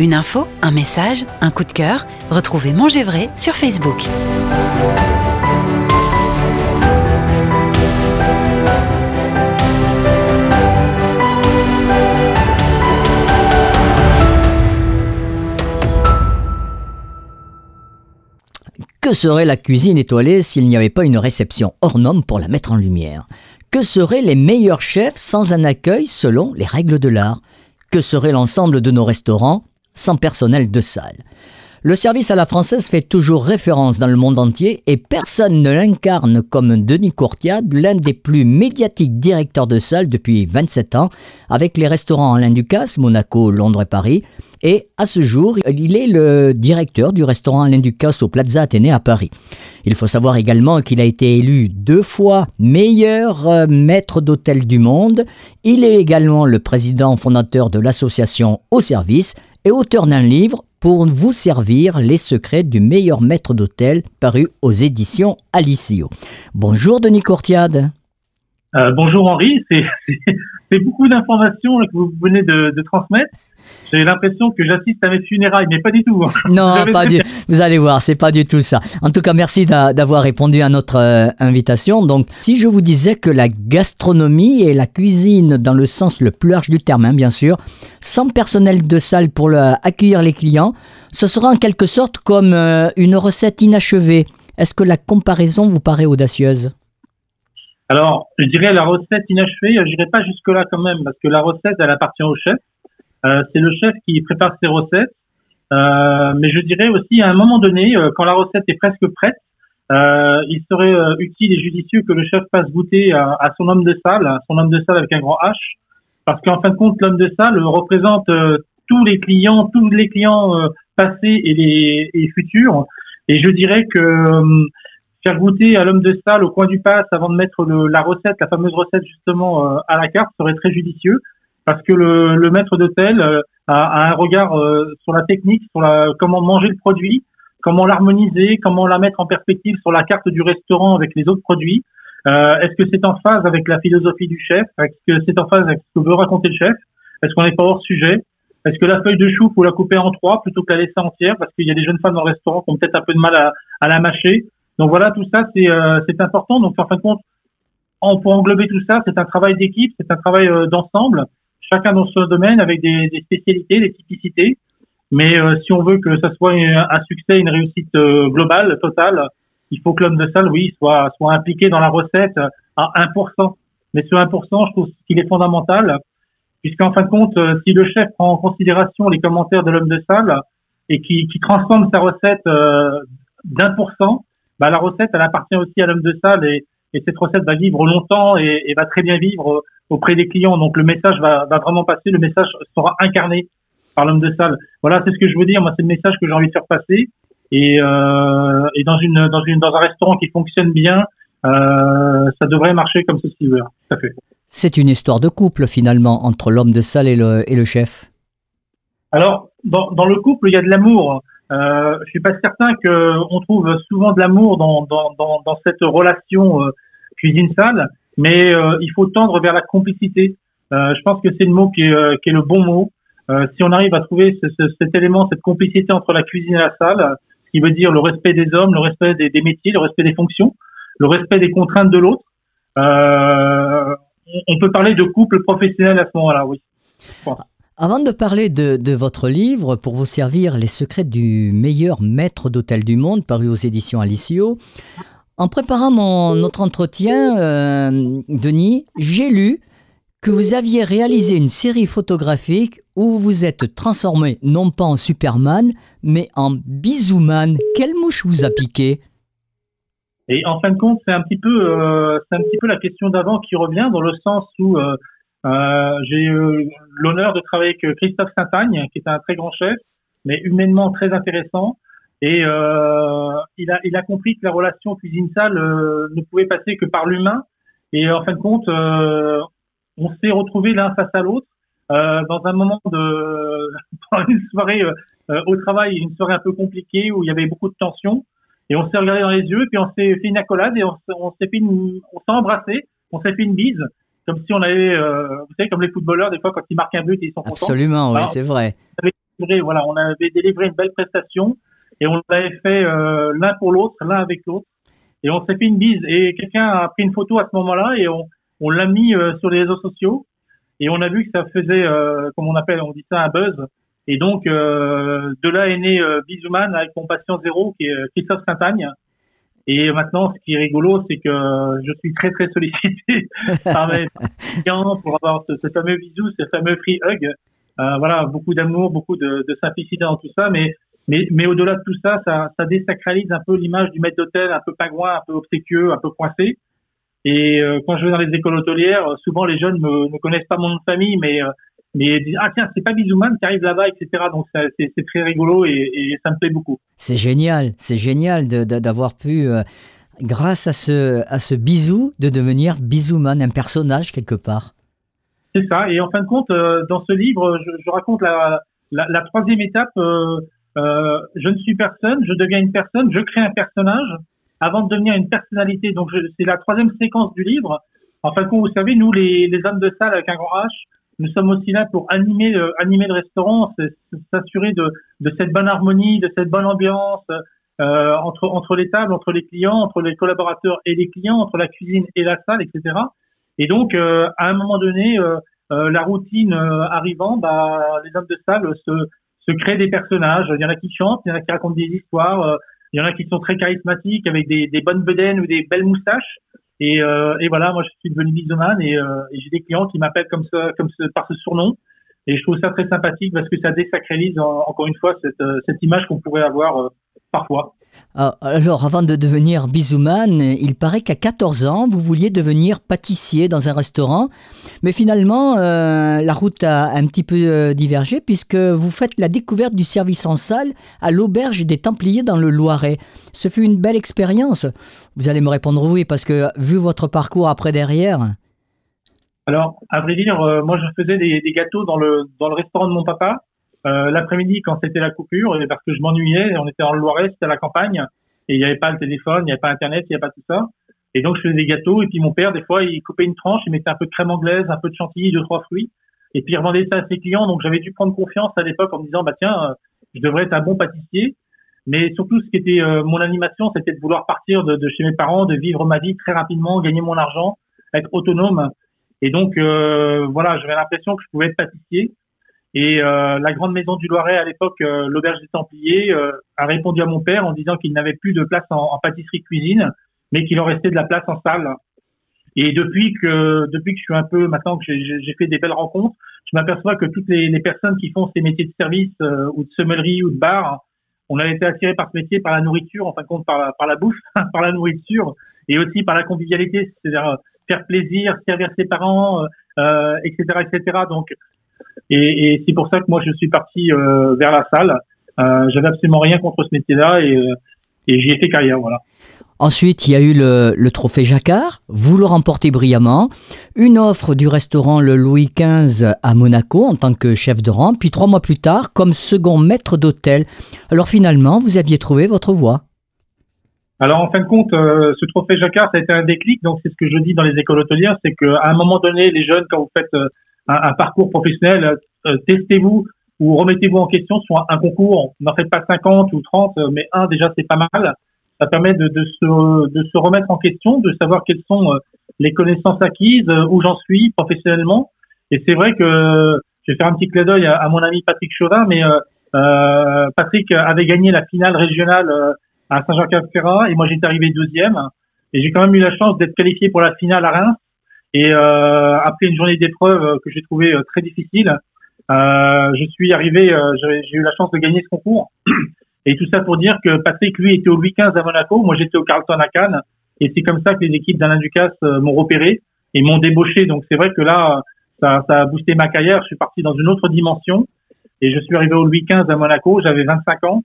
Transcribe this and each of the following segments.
Une info, un message, un coup de cœur Retrouvez Manger Vrai sur Facebook. Que serait la cuisine étoilée s'il n'y avait pas une réception hors norme pour la mettre en lumière? Que seraient les meilleurs chefs sans un accueil selon les règles de l'art? Que serait l'ensemble de nos restaurants sans personnel de salle le service à la française fait toujours référence dans le monde entier et personne ne l'incarne comme Denis Courtiade, l'un des plus médiatiques directeurs de salle depuis 27 ans, avec les restaurants Alain Ducasse, Monaco, Londres et Paris. Et à ce jour, il est le directeur du restaurant Alain Ducasse au Plaza Athénée à Paris. Il faut savoir également qu'il a été élu deux fois meilleur euh, maître d'hôtel du monde. Il est également le président fondateur de l'association Au Service et auteur d'un livre pour vous servir les secrets du meilleur maître d'hôtel paru aux éditions Alicio. Bonjour Denis Courtiade. Euh, bonjour Henri, c'est beaucoup d'informations que vous venez de transmettre. J'ai l'impression que j'assiste à mes funérailles, mais pas du tout. Hein. Non, pas du, vous allez voir, c'est pas du tout ça. En tout cas, merci d'avoir répondu à notre euh, invitation. Donc, si je vous disais que la gastronomie et la cuisine, dans le sens le plus large du terme, hein, bien sûr, sans personnel de salle pour accueillir les clients, ce sera en quelque sorte comme euh, une recette inachevée. Est-ce que la comparaison vous paraît audacieuse? Alors, je dirais la recette inachevée, je n'irai pas jusque-là quand même, parce que la recette, elle appartient au chef. Euh, c'est le chef qui prépare ses recettes. Euh, mais je dirais aussi à un moment donné, euh, quand la recette est presque prête, euh, il serait utile et judicieux que le chef fasse goûter à, à, son homme de salle, à son homme de salle avec un grand H, parce qu'en fin de compte, l'homme de salle représente tous les clients, tous les clients passés et les et futurs. Et je dirais que faire goûter à l'homme de salle au coin du pass avant de mettre le, la recette, la fameuse recette justement à la carte, serait très judicieux parce que le, le maître d'hôtel euh, a, a, un regard euh, sur la technique, sur la, comment manger le produit, comment l'harmoniser, comment la mettre en perspective sur la carte du restaurant avec les autres produits. Euh, Est-ce que c'est en phase avec la philosophie du chef? Est-ce que c'est en phase avec ce que veut raconter le chef? Est-ce qu'on n'est pas hors sujet? Est-ce que la feuille de chou, faut la couper en trois plutôt que la laisser entière Parce qu'il y a des jeunes femmes dans le restaurant qui ont peut-être un peu de mal à, à la mâcher? Donc voilà, tout ça, c'est euh, important. Donc en fin de compte, on, pour englober tout ça, c'est un travail d'équipe, c'est un travail d'ensemble chacun dans son domaine avec des, spécialités, des typicités. Mais euh, si on veut que ça soit un succès, une réussite euh, globale, totale, il faut que l'homme de salle, oui, soit, impliqué dans la recette à 1%. Mais ce 1%, je trouve qu'il est fondamental, puisqu'en fin de compte, euh, si le chef prend en considération les commentaires de l'homme de salle et qui, transforme sa recette d'un pour cent, bah, la recette, elle appartient aussi à l'homme de salle et cette recette va vivre longtemps et, et, va très bien vivre auprès des clients. Donc le message va, va vraiment passer, le message sera incarné par l'homme de salle. Voilà, c'est ce que je veux dire. Moi, c'est le message que j'ai envie de faire passer. Et, euh, et dans une dans une dans un restaurant qui fonctionne bien, euh, ça devrait marcher comme ceci. Tout à fait. C'est une histoire de couple finalement entre l'homme de salle et le et le chef. Alors dans dans le couple, il y a de l'amour. Euh, je suis pas certain que on trouve souvent de l'amour dans, dans, dans, dans, cette relation euh, cuisine-salle, mais euh, il faut tendre vers la complicité. Euh, je pense que c'est le mot qui est, euh, qui est le bon mot. si on arrive à trouver ce, ce, cet élément, cette complicité entre la cuisine et la salle, ce qui veut dire le respect des hommes, le respect des, des métiers, le respect des fonctions, le respect des contraintes de l'autre, on peut parler de couple professionnel à ce moment-là, oui. Avant de parler de, votre livre, pour vous servir les secrets du meilleur maître d'hôtel du monde, paru aux éditions Alicio, en préparant notre entretien, euh, Denis, j'ai lu que vous aviez réalisé une série photographique où vous vous êtes transformé non pas en Superman, mais en Bisouman. Quelle mouche vous a piqué? Et en fin de compte, c'est un petit peu, euh, un petit peu la question d'avant qui revient dans le sens où euh, j'ai eu l'honneur de travailler avec Christophe Saint-Agne, qui est un très grand chef, mais humainement très intéressant. Et euh, il, a, il a compris que la relation cuisine-salle euh, ne pouvait passer que par l'humain. Et en fin de compte, euh, on s'est retrouvés l'un face à l'autre euh, dans un moment de une soirée au travail, une soirée un peu compliquée où il y avait beaucoup de tension. Et on s'est regardé dans les yeux, puis on s'est fait une accolade et on s'est fait une, on s'est embrassé, on s'est fait une bise comme si on avait, euh, vous savez, comme les footballeurs, des fois, quand ils marquent un but, ils sont contents. Absolument, oui, c'est vrai. délivré, voilà, on avait délivré une belle prestation et on l'avait fait euh, l'un pour l'autre, l'un avec l'autre. Et on s'est fait une bise. Et quelqu'un a pris une photo à ce moment-là et on, on l'a mis euh, sur les réseaux sociaux. Et on a vu que ça faisait, comme on appelle, on dit ça un buzz. Et donc, de là est né Bisouman avec mon patient zéro qui est Christophe Saint-Agne. Et maintenant, ce qui est rigolo, c'est que je suis très très sollicité par mes clients pour avoir ce, ce, fameux bisou, ce fameux free hug. Euh, voilà, beaucoup d'amour, beaucoup de, de, simplicité dans tout ça, mais mais, mais au-delà de tout ça, ça, ça désacralise un peu l'image du maître d'hôtel, un peu pingouin, un peu obséquieux, un peu coincé. Et euh, quand je vais dans les écoles hôtelières, souvent les jeunes ne, ne connaissent pas mon nom de famille, mais euh, mais ah tiens c'est pas Bisouman qui arrive là-bas etc donc c'est très rigolo et, et, ça me plaît beaucoup. C'est génial. C'est génial d'avoir pu euh, grâce à ce à ce bisou de devenir Bisouman un personnage quelque part. C'est ça. Et en fin de compte euh, dans ce livre je, je raconte la, la, la, troisième étape euh, euh je ne suis personne je deviens une personne je crée un personnage avant de devenir une personnalité. Donc c'est la troisième séquence du livre. En fin de compte vous savez nous les, les hommes de salle avec un grand H nous sommes aussi là pour animer, euh, animer le restaurant, s'assurer de, de cette bonne harmonie, de cette bonne ambiance euh, entre, entre les tables, entre les clients, entre les collaborateurs et les clients, entre la cuisine et la salle, etc. Et donc, euh, à un moment donné, euh, euh, la routine arrivant, bah, les hommes de salle se, se créent des personnages. Il y en a qui chantent, il y en a qui racontent des histoires, il y en a qui sont très charismatiques avec des, des bonnes bedaines ou des belles moustaches. Et, euh, et, voilà, moi je suis devenu bisoman et, euh, j'ai des clients qui m'appellent comme ça, comme ce, par ce surnom. Et je trouve ça très sympathique parce que ça désacralise encore une fois cette, euh, cette image qu'on pourrait avoir euh, parfois. Ah, alors, avant de devenir bisouman, il paraît qu'à 14 ans, vous vouliez devenir pâtissier dans un restaurant. Mais finalement, euh, la route a un petit peu euh, divergé puisque vous faites la découverte du service en salle à l'auberge des Templiers dans le Loiret. Ce fut une belle expérience. Vous allez me répondre oui parce que vu votre parcours après derrière. Alors, à vrai dire, euh, moi je faisais des, des, gâteaux dans le, dans le restaurant de mon papa. Euh, l'après-midi, quand c'était la coupure, parce que je m'ennuyais, on était en Loiret, c'était à la campagne, et il n'y avait pas le téléphone, il n'y avait pas Internet, il n'y avait pas tout ça. Et donc, je faisais des gâteaux, et puis mon père, des fois, il coupait une tranche, il mettait un peu de crème anglaise, un peu de chantilly, deux, trois fruits, et puis il revendait ça à ses clients. Donc, j'avais dû prendre confiance à l'époque en me disant, bah tiens, euh, je devrais être un bon pâtissier. Mais surtout, ce qui était euh, mon animation, c'était de vouloir partir de, chez mes parents, de vivre ma vie très rapidement, gagner mon argent, être autonome. Et donc, voilà, j'avais l'impression que je pouvais être pâtissier. Et euh, la grande maison du Loiret, à l'époque, euh, l'auberge des Templiers, euh, a répondu à mon père en disant qu'il n'avait plus de place en, en pâtisserie cuisine, mais qu'il en restait de la place en salle. Et depuis que depuis que je suis un peu maintenant que j'ai fait des belles rencontres, je m'aperçois que toutes les, personnes qui font ces métiers de service ou de semellerie ou de bar, on a été attiré par ce métier par la nourriture, en fin de compte par la, par la bouffe, par la nourriture, et aussi par la convivialité, c'est-à-dire faire plaisir, servir ses parents, etc., etc. Donc et, et c'est pour ça que moi je suis parti euh, vers la salle. Euh, J'avais absolument rien contre ce métier-là et, euh, et j'y ai fait carrière. Voilà. Ensuite, il y a eu le, le, trophée Jacquard, vous le remportez brillamment, une offre du restaurant le Louis XV à Monaco en tant que chef de rang, puis trois mois plus tard comme second maître d'hôtel. Alors finalement, vous aviez trouvé votre voie. Alors en fin de compte, euh, ce trophée Jacquard, ça a été un déclic. Donc c'est ce que je dis dans les écoles hôtelières, c'est qu'à un moment donné, les jeunes, quand vous faites euh, un, un parcours professionnel, euh, testez-vous ou remettez-vous en question sur un, concours. N'en faites pas 50 ou 30, euh, mais un déjà c'est pas mal. Ça permet de, de, se, de se remettre en question, de savoir quelles sont euh, les connaissances acquises, où j'en suis professionnellement. Et c'est vrai que je vais faire un petit clin d'œil à, mon ami Patrick Chauvin, mais euh, Patrick avait gagné la finale régionale à Saint-Jean-Cap-Ferrat et moi j'étais arrivé deuxième. Et j'ai quand même eu la chance d'être qualifié pour la finale à Reims. Et euh, après une journée d'épreuve euh, que j'ai trouvé euh, très difficile, je suis arrivé, j'ai eu la chance de gagner ce concours. Et tout ça pour dire que Patrick, lui, était au Louis XV à Monaco, moi j'étais au Carlton à Cannes. Et c'est comme ça que les équipes d'Alain Ducasse m'ont repéré et m'ont débauché. Donc c'est vrai que là, ça, a boosté ma carrière. Je suis parti dans une autre dimension. Et je suis arrivé au Louis XV à Monaco, j'avais 25 ans.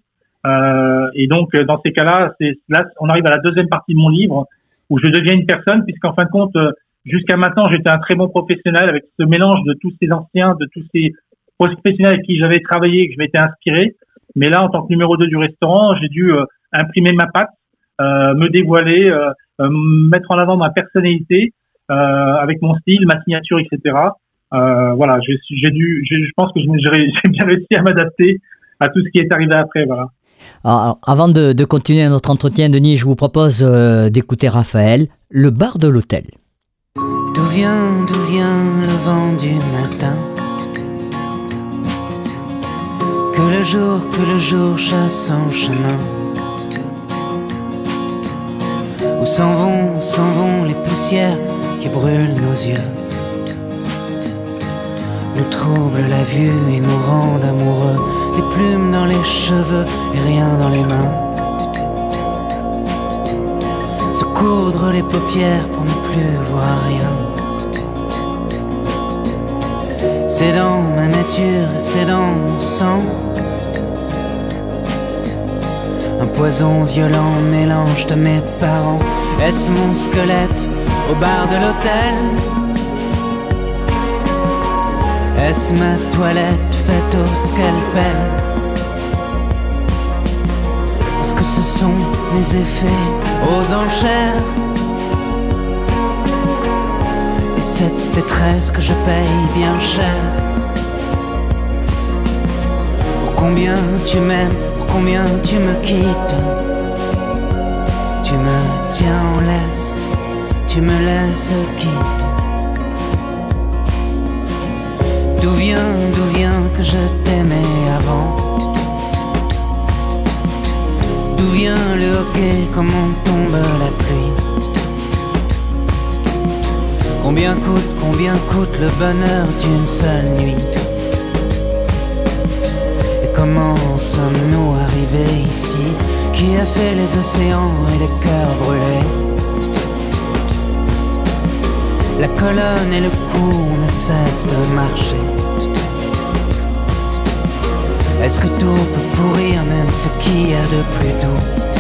Et donc dans ces cas-là, là on arrive à la deuxième partie de mon livre où je deviens une personne, puisqu'en fin de compte, Jusqu'à maintenant, j'étais un très bon professionnel avec ce mélange de tous ces anciens, de tous ces professionnels avec qui j'avais travaillé et que je m'étais inspiré. Mais là, en tant que numéro 2 du restaurant, j'ai dû euh, imprimer ma patte, euh, me dévoiler, euh, euh mettre en avant ma personnalité avec mon style, ma signature, etc. voilà, j'ai dû, je pense que j'ai bien réussi à m'adapter à tout ce qui est arrivé après. Voilà. Alors, avant de, de, continuer notre entretien, Denis, je vous propose d'écouter Raphaël, le bar de l'hôtel. D'où vient, d'où vient le vent du matin. Que le jour, que le jour chasse son chemin. Où s'en vont, s'en vont les poussières qui brûlent nos yeux. Nous troublent la vue et nous rendent amoureux. Des plumes dans les cheveux et rien dans les mains. Se coudre les paupières pour ne plus voir rien C'est dans ma nature, c'est dans mon sang. Un poison violent, mélange de mes parents. Est-ce mon squelette au bar de l'hôtel? Est-ce ma toilette faite au scalpel? Est-ce que ce sont mes effets aux enchères? Cette détresse que je paye bien cher. Pour combien tu m'aimes, pour combien tu me quittes. Tu me tiens en laisse, tu me laisses quitte. D'où vient, d'où vient que je t'aimais avant? D'où vient le hockey, comment tombe la pluie? Combien coûte, combien coûte le bonheur d'une seule nuit Et comment sommes-nous arrivés ici Qui a fait les océans et les cœurs brûlés La colonne et le cou ne cessent de marcher. Est-ce que tout peut pourrir même ce qu'il y a de plus doux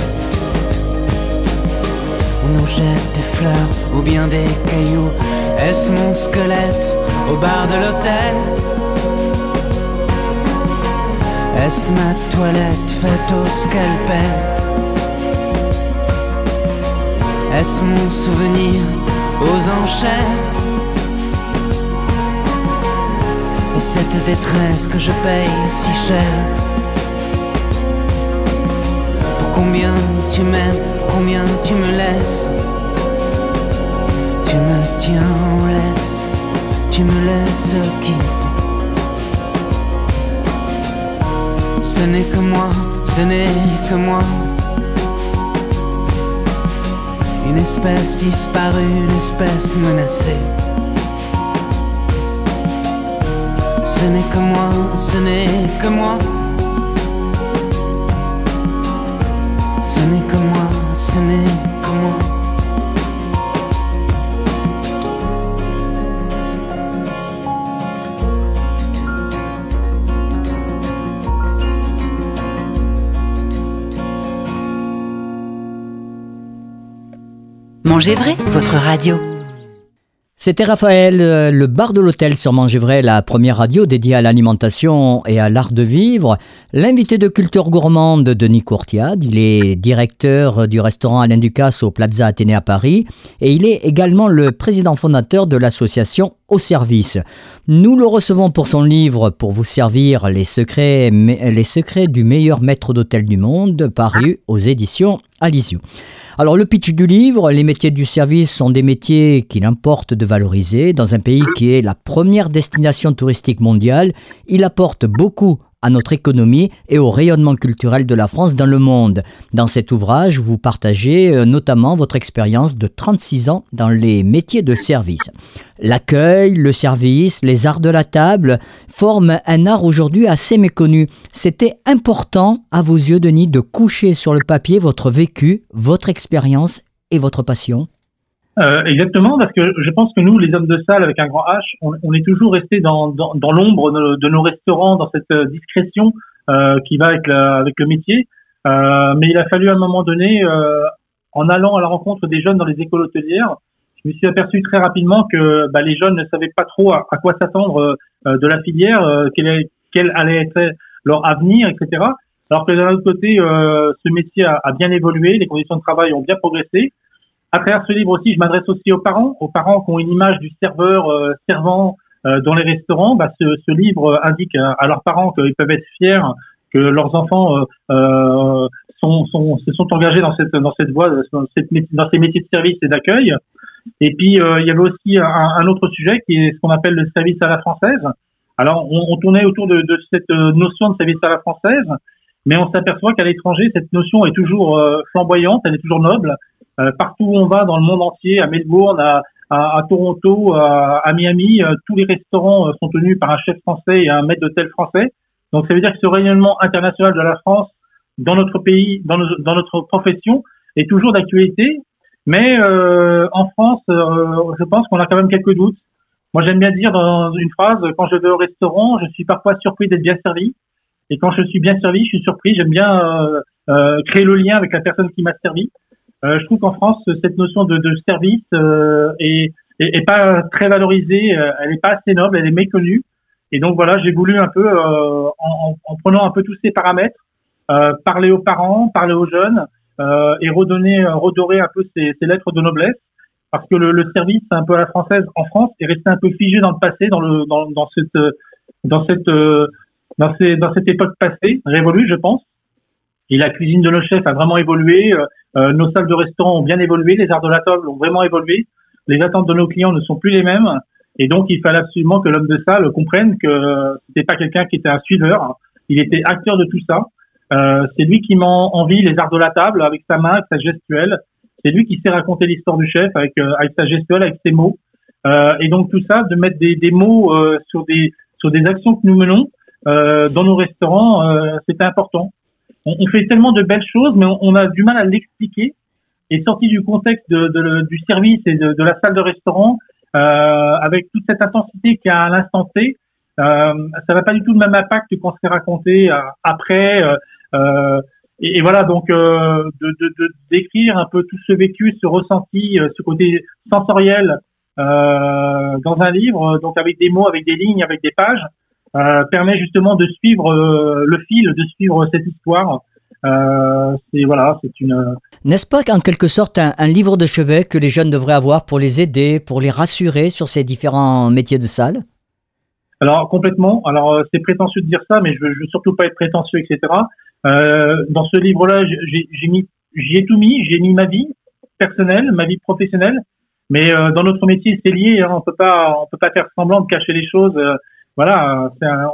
jette des fleurs ou bien des cailloux. Est-ce mon squelette au bar de l'hôtel? Est-ce ma toilette faite au scalpel? Est-ce mon souvenir aux enchères? Et cette détresse que je paye si cher? Combien tu m'aimes combien tu me laisses. Tu me tiens en laisse, tu me laisses quitte. Ce n'est que moi, ce n'est que moi. Une espèce disparue, une espèce menacée. Ce n'est que moi, ce n'est que moi. N'est que moi ce n'est que moi. Mangez vrai, votre radio. C'était Raphaël, euh, le bar de l'hôtel sur Vrai, la première radio dédiée à l'alimentation et à l'art de vivre. L'invité de culture gourmande, Denis Courtiade. Il est directeur du restaurant Alain Ducasse au Plaza Athénée à Paris et il est également le président fondateur de l'association Service. Nous le recevons pour son livre Pour vous servir les secrets, les secrets du meilleur maître d'hôtel du monde, paru aux éditions Alisiou. Alors le pitch du livre, les métiers du service sont des métiers qu'il importe de valoriser. Dans un pays qui est la première destination touristique mondiale, il apporte beaucoup à notre économie et au rayonnement culturel de la France dans le monde. Dans cet ouvrage, vous partagez euh, notamment votre expérience de 36 ans dans les métiers de service. L'accueil, le service, les arts de la table forment un art aujourd'hui assez méconnu. C'était important à vos yeux, Denis, de coucher sur le papier votre vécu, votre expérience et votre passion? Euh, exactement, parce que je pense que nous, les hommes de salle avec un grand H, on, est toujours resté dans, dans, dans l'ombre de, nos restaurants, dans cette euh, discrétion euh, qui va avec, avec le métier. Euh, mais il a fallu à un moment donné, euh, en allant à la rencontre des jeunes dans les écoles hôtelières, je me suis aperçu très rapidement que bah, les jeunes ne savaient pas trop à, quoi s'attendre de la filière, quel, quel, allait être leur avenir, etc. Alors que d'un autre côté, ce métier a, a bien évolué, les conditions de travail ont bien progressé. À travers ce livre aussi, je m'adresse aussi aux parents, aux parents qui ont une image du serveur euh, servant dans les restaurants, bah, ce, ce, livre indique à, leurs parents qu'ils peuvent être fiers que leurs enfants sont, sont, se sont engagés dans cette dans cette voie, dans ces métiers de service et d'accueil. Et puis il y avait aussi un, un, autre sujet qui est ce qu'on appelle le service à la française. Alors on, on tournait autour de, de, cette notion de service à la française, mais on s'aperçoit qu'à l'étranger cette notion est toujours flamboyante, elle est toujours noble. Partout où on va dans le monde entier, à Melbourne, à, à, à Toronto, à, à Miami, euh, tous les restaurants euh, sont tenus par un chef français et un maître d'hôtel français. Donc ça veut dire que ce rayonnement international de la France dans notre pays, dans, dans notre profession, est toujours d'actualité. Mais euh, en France, euh, je pense qu'on a quand même quelques doutes. Moi, j'aime bien dire dans une phrase, quand je vais au restaurant, je suis parfois surpris d'être bien servi. Et quand je suis bien servi, je suis surpris. J'aime bien euh, créer le lien avec la personne qui m'a servi. Euh, je trouve qu'en France, cette notion de, de service euh, est, est, pas très valorisée, euh, elle est pas assez noble, elle est méconnue. Et donc voilà, j'ai voulu un peu, en, en, prenant un peu tous ces paramètres, parler aux parents, parler aux jeunes et redonner, redorer un peu ces, ces, lettres de noblesse, parce que le, le, service un peu à la française en France est resté un peu figé dans le passé, dans le dans, dans cette dans cette dans, dans cette époque passée, révolue, je pense. Et la cuisine de nos chefs a vraiment évolué. Euh, nos salles de restaurant ont bien évolué, les arts de la table ont vraiment évolué, les attentes de nos clients ne sont plus les mêmes, et donc il fallait absolument que l'homme de salle comprenne que c'était pas quelqu'un qui était un suiveur, il était acteur de tout ça. Euh, c'est lui qui m'a envie les arts de la table avec sa main, avec sa gestuelle. C'est lui qui sait raconter l'histoire du chef avec, euh, sa gestuelle, avec ses mots. Euh, et donc tout ça, de mettre des, des mots euh, sur des sur des actions que nous menons dans nos restaurants, c'était important on, fait tellement de belles choses, mais on, a du mal à l'expliquer. Et sorti du contexte du service et de, la salle de restaurant, euh, avec toute cette intensité qu'il y a à l'instant T, euh, ça n'a pas du tout le même impact que quand c'est raconté euh, après. Euh, euh, et, voilà, donc de, de, décrire un peu tout ce vécu, ce ressenti, ce côté sensoriel dans un livre, donc avec des mots, avec des lignes, avec des pages, euh, permet justement de suivre euh, le fil, de suivre cette histoire. Euh, c'est voilà, c'est une. N'est-ce pas qu'en quelque sorte un, un, livre de chevet que les jeunes devraient avoir pour les aider, pour les rassurer sur ces différents métiers de salle? Alors complètement. Alors c'est prétentieux de dire ça, mais je veux, je veux surtout pas être prétentieux, etc. Euh, dans ce livre-là, j'ai mis, j'y ai tout mis. J'ai mis ma vie personnelle, ma vie professionnelle. Mais euh, dans notre métier, c'est lié. Hein, on peut pas, on peut pas faire semblant de cacher les choses voilà, un,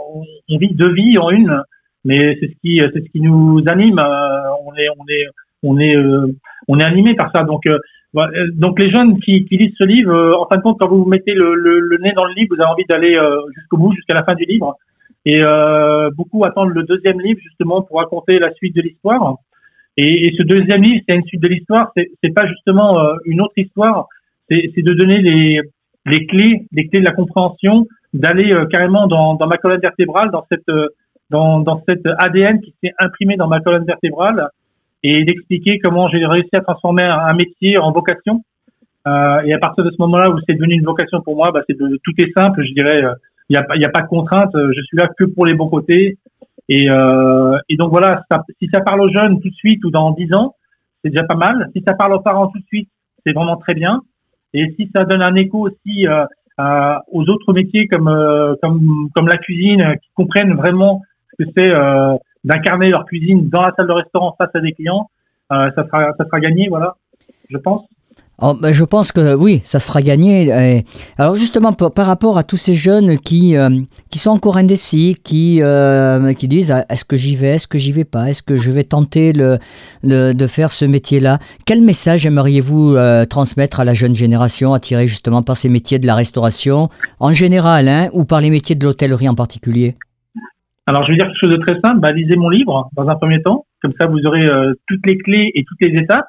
on, vit deux vies en une, mais c'est ce qui, c'est ce qui nous anime. Euh, on est, on est, on est, euh, on est animé par ça. Donc, euh, donc les jeunes qui, qui, lisent ce livre, en fin de compte, quand vous mettez le, le, le, nez dans le livre, vous avez envie d'aller jusqu'au bout, jusqu'à la fin du livre. Et beaucoup attendent le deuxième livre justement pour raconter la suite de l'histoire. Et, et, ce deuxième livre, c'est une suite de l'histoire. C'est, pas justement une autre histoire. C'est de donner les, les clés, les clés de la compréhension d'aller euh, carrément dans, dans, ma colonne vertébrale, dans cette euh, dans, dans cette ADN qui s'est imprimé dans ma colonne vertébrale et d'expliquer comment j'ai réussi à transformer un, métier en vocation. Euh, et à partir de ce moment-là où c'est devenu une vocation pour moi, bah, c'est de, tout est simple, je dirais. Euh, il n'y a, y a pas de contrainte. Je suis là que pour les bons côtés. Et, euh, et donc voilà, si ça parle aux jeunes tout de suite ou dans dix ans, c'est déjà pas mal. Si ça parle aux parents tout de suite, c'est vraiment très bien. Et si ça donne un écho aussi euh, aux autres métiers comme, euh, comme, comme la cuisine, euh, qui comprennent vraiment ce que c'est euh, d'incarner leur cuisine dans la salle de restaurant face à des clients, ça, sera, ça sera gagné, voilà, je pense. Oh, ben je pense que oui, ça sera gagné. Alors justement, par, rapport à tous ces jeunes qui, euh, qui sont encore indécis, qui, euh, qui disent ah, est-ce que j'y vais, est-ce que j'y vais pas, est-ce que je vais tenter le, de faire ce métier-là, quel message aimeriez-vous euh, transmettre à la jeune génération attirée justement par ces métiers de la restauration en général hein, ou par les métiers de l'hôtellerie en particulier? Alors je vais dire quelque chose de très simple, bah, lisez mon livre dans un premier temps, comme ça vous aurez toutes les clés et toutes les étapes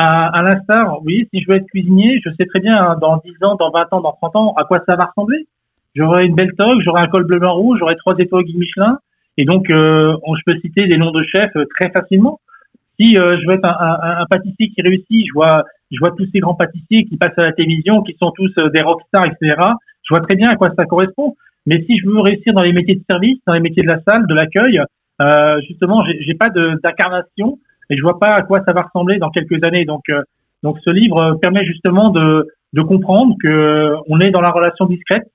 à, à l'instar, oui, si je veux être cuisinier, je sais très bien hein, dans 10 ans, dans 20 ans, dans 30 ans, à quoi ça va ressembler. J'aurai une belle toque, j'aurai un col bleu blanc rouge, j'aurai trois étoiles Michelin, et donc euh, je peux citer des noms de chefs euh, très facilement. Si euh, je veux être un, pâtissier qui réussit, je vois, je vois tous ces grands pâtissiers qui passent à la télévision, qui sont tous des rockstars, etc. Je vois très bien à quoi ça correspond. Mais si je veux réussir dans les métiers de service, dans les métiers de la salle, de l'accueil, justement, j'ai pas d'incarnation et je vois pas à quoi ça va ressembler dans quelques années. Donc, euh, donc ce livre permet justement de, de comprendre que on est dans la relation discrète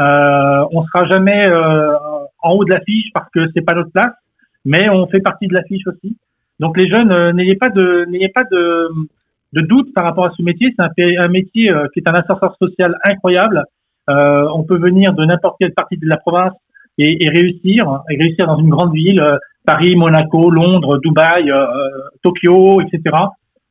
Euh, on sera jamais euh, en haut de l'affiche parce que c'est pas notre place, mais on fait partie de l'affiche aussi. Donc les jeunes, euh, n'ayez pas de n'ayez pas de, de doute par rapport à ce métier. C'est un, un, métier euh, qui est un ascenseur social incroyable. on peut venir de n'importe quelle partie de la province et, et, réussir, et réussir dans une grande ville, Paris, Monaco, Londres, Dubaï, Tokyo, etc.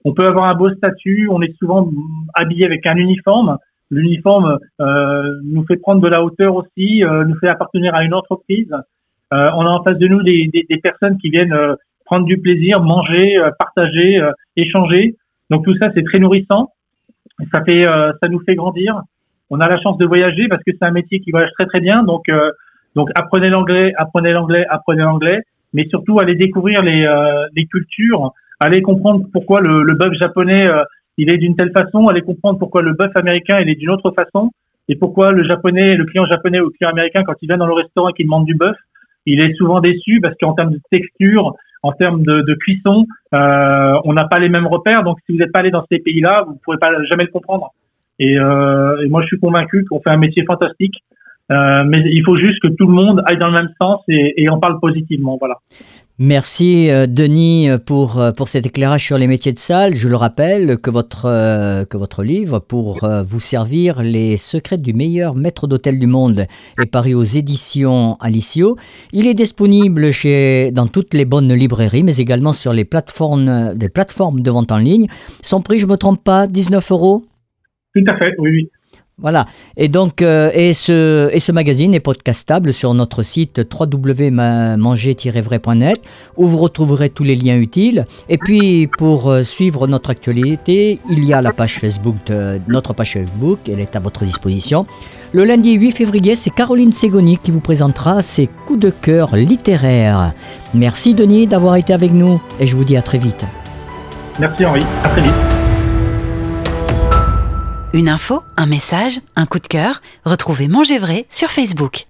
On peut avoir un beau statut. On est souvent habillé avec un uniforme L'uniforme euh, nous fait prendre de la hauteur aussi, euh, nous fait appartenir à une entreprise. Euh, on a en face de nous des, des, des personnes qui viennent prendre du plaisir, manger, partager, échanger. Donc tout ça, c'est très nourrissant. Ça fait, ça nous fait grandir. On a la chance de voyager parce que c'est un métier qui voyage très très bien. Donc, donc apprenez l'anglais, apprenez l'anglais, apprenez l'anglais, mais surtout allez découvrir les, les cultures, allez comprendre pourquoi le, le bœuf japonais il est d'une telle façon, allez comprendre pourquoi le bœuf américain il est d'une autre façon et pourquoi le japonais, le client japonais ou le client américain quand il vient dans le restaurant et qu'il demande du bœuf, il est souvent déçu parce qu'en termes de texture, en termes de, de cuisson, euh, on n'a pas les mêmes repères. Donc si vous n'êtes pas allé dans ces pays-là, vous ne pourrez pas jamais le comprendre. Et, euh, et moi je suis convaincu qu'on fait un métier fantastique. Euh, mais il faut juste que tout le monde aille dans le même sens et, et en parle positivement. Voilà. Merci euh, Denis pour, euh, pour cet éclairage sur les métiers de salle. Je le rappelle que votre, euh, que votre livre, pour vous servir les secrets du meilleur maître d'hôtel du monde, est paru aux éditions Alicio. Il est disponible chez, dans toutes les bonnes librairies, mais également sur les plateformes, des plateformes de vente en ligne. Son prix, je ne me trompe pas, 19 euros? Tout à fait, oui, oui. Voilà. Et donc, euh, et, ce, et ce magazine est podcastable sur notre site www.manger-vrai.net où vous retrouverez tous les liens utiles. Et puis, pour euh, suivre notre actualité, il y a la page Facebook, de, notre page Facebook, elle est à votre disposition. Le lundi 8 février, c'est Caroline Ségoni qui vous présentera ses coups de cœur littéraires. Merci Denis d'avoir été avec nous et je vous dis à très vite. Merci Henri, à très vite. Une info, un message, un coup de cœur, retrouvez Manger Vrai sur Facebook.